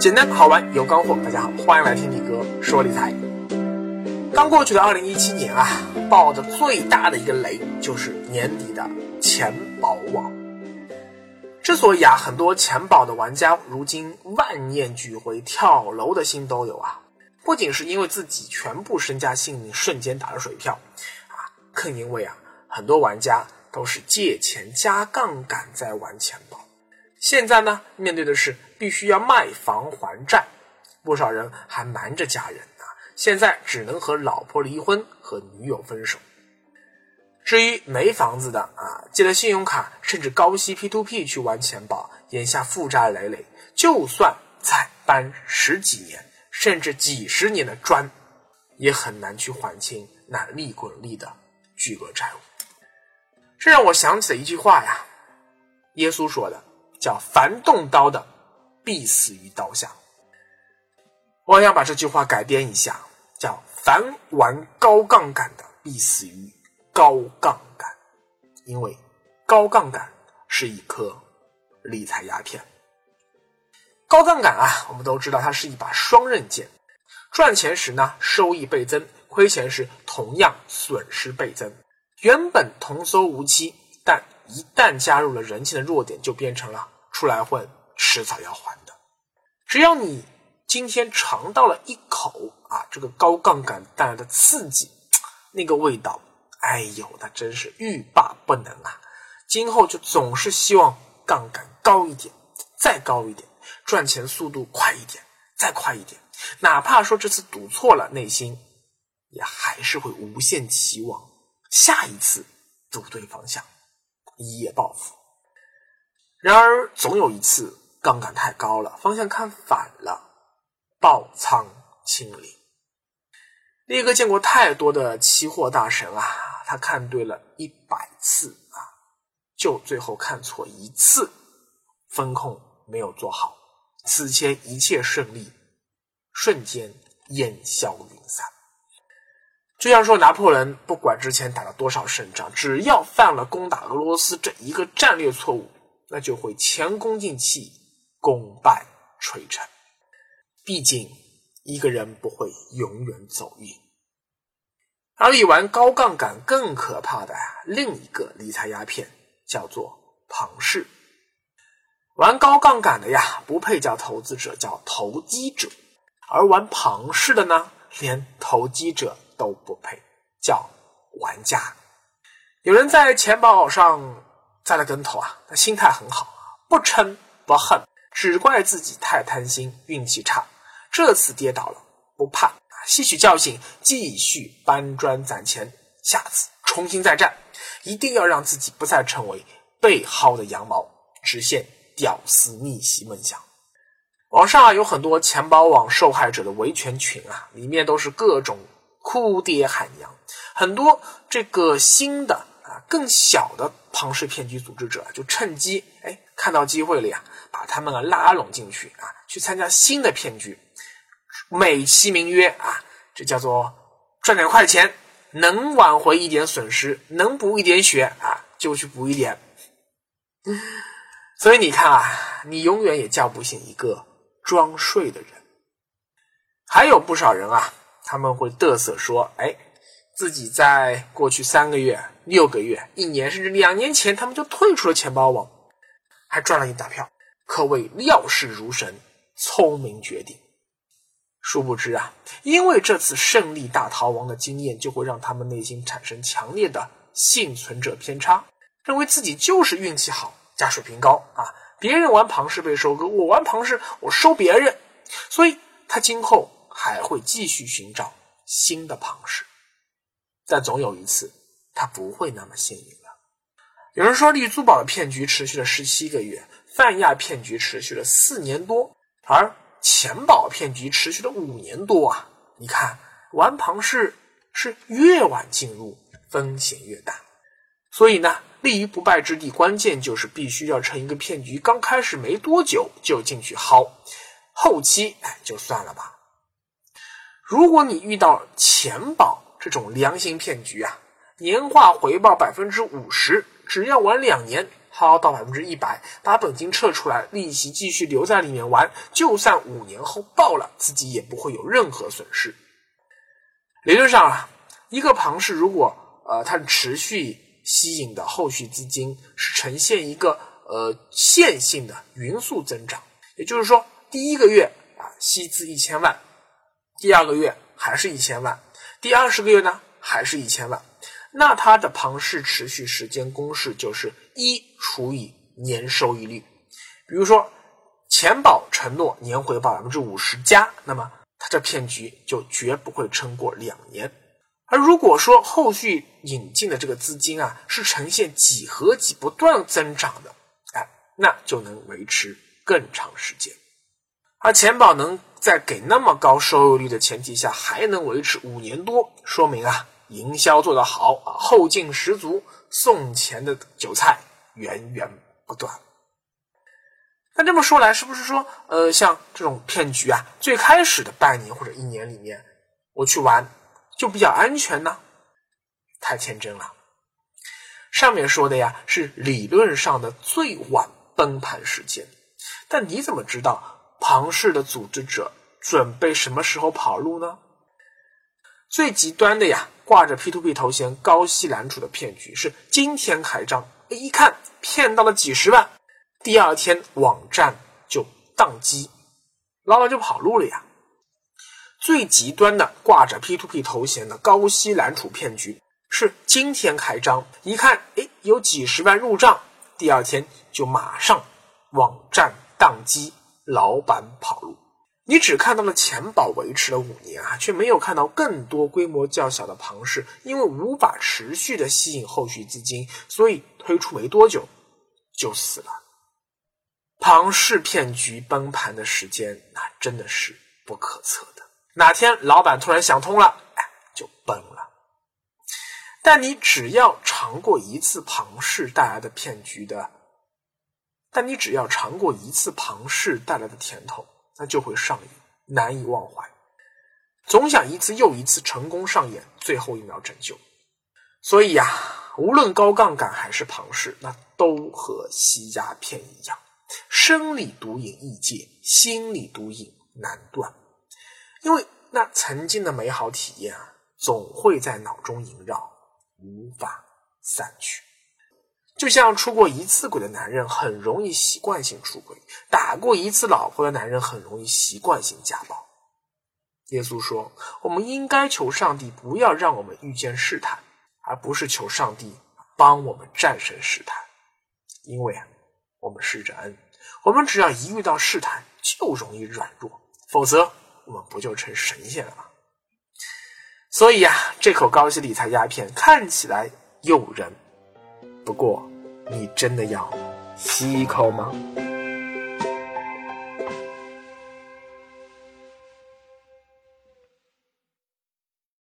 简单好玩有干货，大家好，欢迎来听李哥说理财。刚过去的二零一七年啊，爆的最大的一个雷就是年底的钱宝网。之所以啊，很多钱宝的玩家如今万念俱灰、跳楼的心都有啊，不仅是因为自己全部身家性命瞬间打了水漂啊，更因为啊，很多玩家都是借钱加杠杆在玩钱宝。现在呢，面对的是必须要卖房还债，不少人还瞒着家人啊，现在只能和老婆离婚，和女友分手。至于没房子的啊，借了信用卡甚至高息 P2P 去玩钱宝，眼下负债累累，就算再搬十几年甚至几十年的砖，也很难去还清那利滚利的巨额债务。这让我想起了一句话呀，耶稣说的。叫凡动刀的，必死于刀下。我想把这句话改编一下，叫凡玩高杠杆的，必死于高杠杆。因为高杠杆是一颗理财鸦片。高杠杆啊，我们都知道它是一把双刃剑，赚钱时呢收益倍增，亏钱时同样损失倍增。原本童叟无欺，但一旦加入了人性的弱点，就变成了出来混，迟早要还的。只要你今天尝到了一口啊，这个高杠杆带来的刺激，那个味道，哎呦，那真是欲罢不能啊！今后就总是希望杠杆高一点，再高一点，赚钱速度快一点，再快一点。哪怕说这次赌错了，内心也还是会无限期望下一次赌对方向。一夜暴富，然而总有一次杠杆太高了，方向看反了，爆仓清零。力哥见过太多的期货大神啊，他看对了一百次啊，就最后看错一次，风控没有做好，此前一切顺利瞬间烟消云散。就像说拿破仑，不管之前打了多少胜仗，只要犯了攻打俄罗斯这一个战略错误，那就会前功尽弃，功败垂成。毕竟一个人不会永远走运。而比玩高杠杆更可怕的呀，另一个理财鸦片叫做庞氏。玩高杠杆的呀，不配叫投资者，叫投机者；而玩庞氏的呢，连投机者。都不配叫玩家。有人在钱宝上栽了跟头啊，他心态很好不嗔不恨，只怪自己太贪心，运气差。这次跌倒了不怕，吸取教训，继续搬砖攒钱，下次重新再战，一定要让自己不再成为被薅的羊毛，实现屌丝逆袭梦想。网上啊有很多钱包网受害者的维权群啊，里面都是各种。哭爹喊娘，很多这个新的啊更小的庞氏骗局组织者就趁机哎看到机会了呀，把他们啊拉拢进去啊，去参加新的骗局，美其名曰啊，这叫做赚点快钱，能挽回一点损失，能补一点血啊，就去补一点。所以你看啊，你永远也叫不醒一个装睡的人。还有不少人啊。他们会嘚瑟说：“哎，自己在过去三个月、六个月、一年，甚至两年前，他们就退出了钱包网，还赚了一大票，可谓料事如神，聪明绝顶。殊不知啊，因为这次胜利大逃亡的经验，就会让他们内心产生强烈的幸存者偏差，认为自己就是运气好加水平高啊！别人玩庞氏被收割，我玩庞氏我收别人，所以他今后。”还会继续寻找新的庞氏，但总有一次他不会那么幸运了。有人说，丽珠宝的骗局持续了十七个月，泛亚骗局持续了四年多，而钱宝骗局持续了五年多啊！你看，玩庞氏是越晚进入风险越大，所以呢，立于不败之地，关键就是必须要趁一个骗局刚开始没多久就进去薅，后期哎就算了吧。如果你遇到钱宝这种良心骗局啊，年化回报百分之五十，只要玩两年，薅到百分之一百，把本金撤出来，利息继续留在里面玩，就算五年后爆了，自己也不会有任何损失。理论上啊，一个庞氏如果呃它持续吸引的后续资金是呈现一个呃线性的匀速增长，也就是说，第一个月啊吸资一千万，第二个月还是一千万，第二十个月呢还是一千万。那它的庞氏持续时间公式就是一除以年收益率。比如说，钱宝承诺年回报百分之五十加，那么它这骗局就绝不会撑过两年。而如果说后续引进的这个资金啊是呈现几何级不断增长的，哎，那就能维持更长时间。而钱宝能在给那么高收益率的前提下还能维持五年多，说明啊。营销做得好啊，后劲十足，送钱的韭菜源源不断。那这么说来，是不是说，呃，像这种骗局啊，最开始的半年或者一年里面，我去玩就比较安全呢？太天真了。上面说的呀，是理论上的最晚崩盘时间，但你怎么知道庞氏的组织者准备什么时候跑路呢？最极端的呀。挂着 P to P 头衔高息揽储的骗局是今天开张，一看骗到了几十万，第二天网站就宕机，老板就跑路了呀。最极端的挂着 P to P 头衔的高息揽储骗局是今天开张，一看哎有几十万入账，第二天就马上网站宕机，老板跑路。你只看到了钱宝维持了五年啊，却没有看到更多规模较小的庞氏，因为无法持续的吸引后续资金，所以推出没多久就死了。庞氏骗局崩盘的时间，那真的是不可测的。哪天老板突然想通了，哎，就崩了。但你只要尝过一次庞氏带来的骗局的，但你只要尝过一次庞氏带来的甜头。那就会上瘾，难以忘怀，总想一次又一次成功上演最后一秒拯救。所以呀，无论高杠杆还是庞氏，那都和吸鸦片一样，生理毒瘾易戒，心理毒瘾难断。因为那曾经的美好体验啊，总会在脑中萦绕，无法散去。就像出过一次轨的男人很容易习惯性出轨，打过一次老婆的男人很容易习惯性家暴。耶稣说：“我们应该求上帝不要让我们遇见试探，而不是求上帝帮我们战胜试探。因为啊，我们是人，我们只要一遇到试探就容易软弱，否则我们不就成神仙了吗？所以呀，这口高息理财鸦片看起来诱人，不过。”你真的要吸一口吗？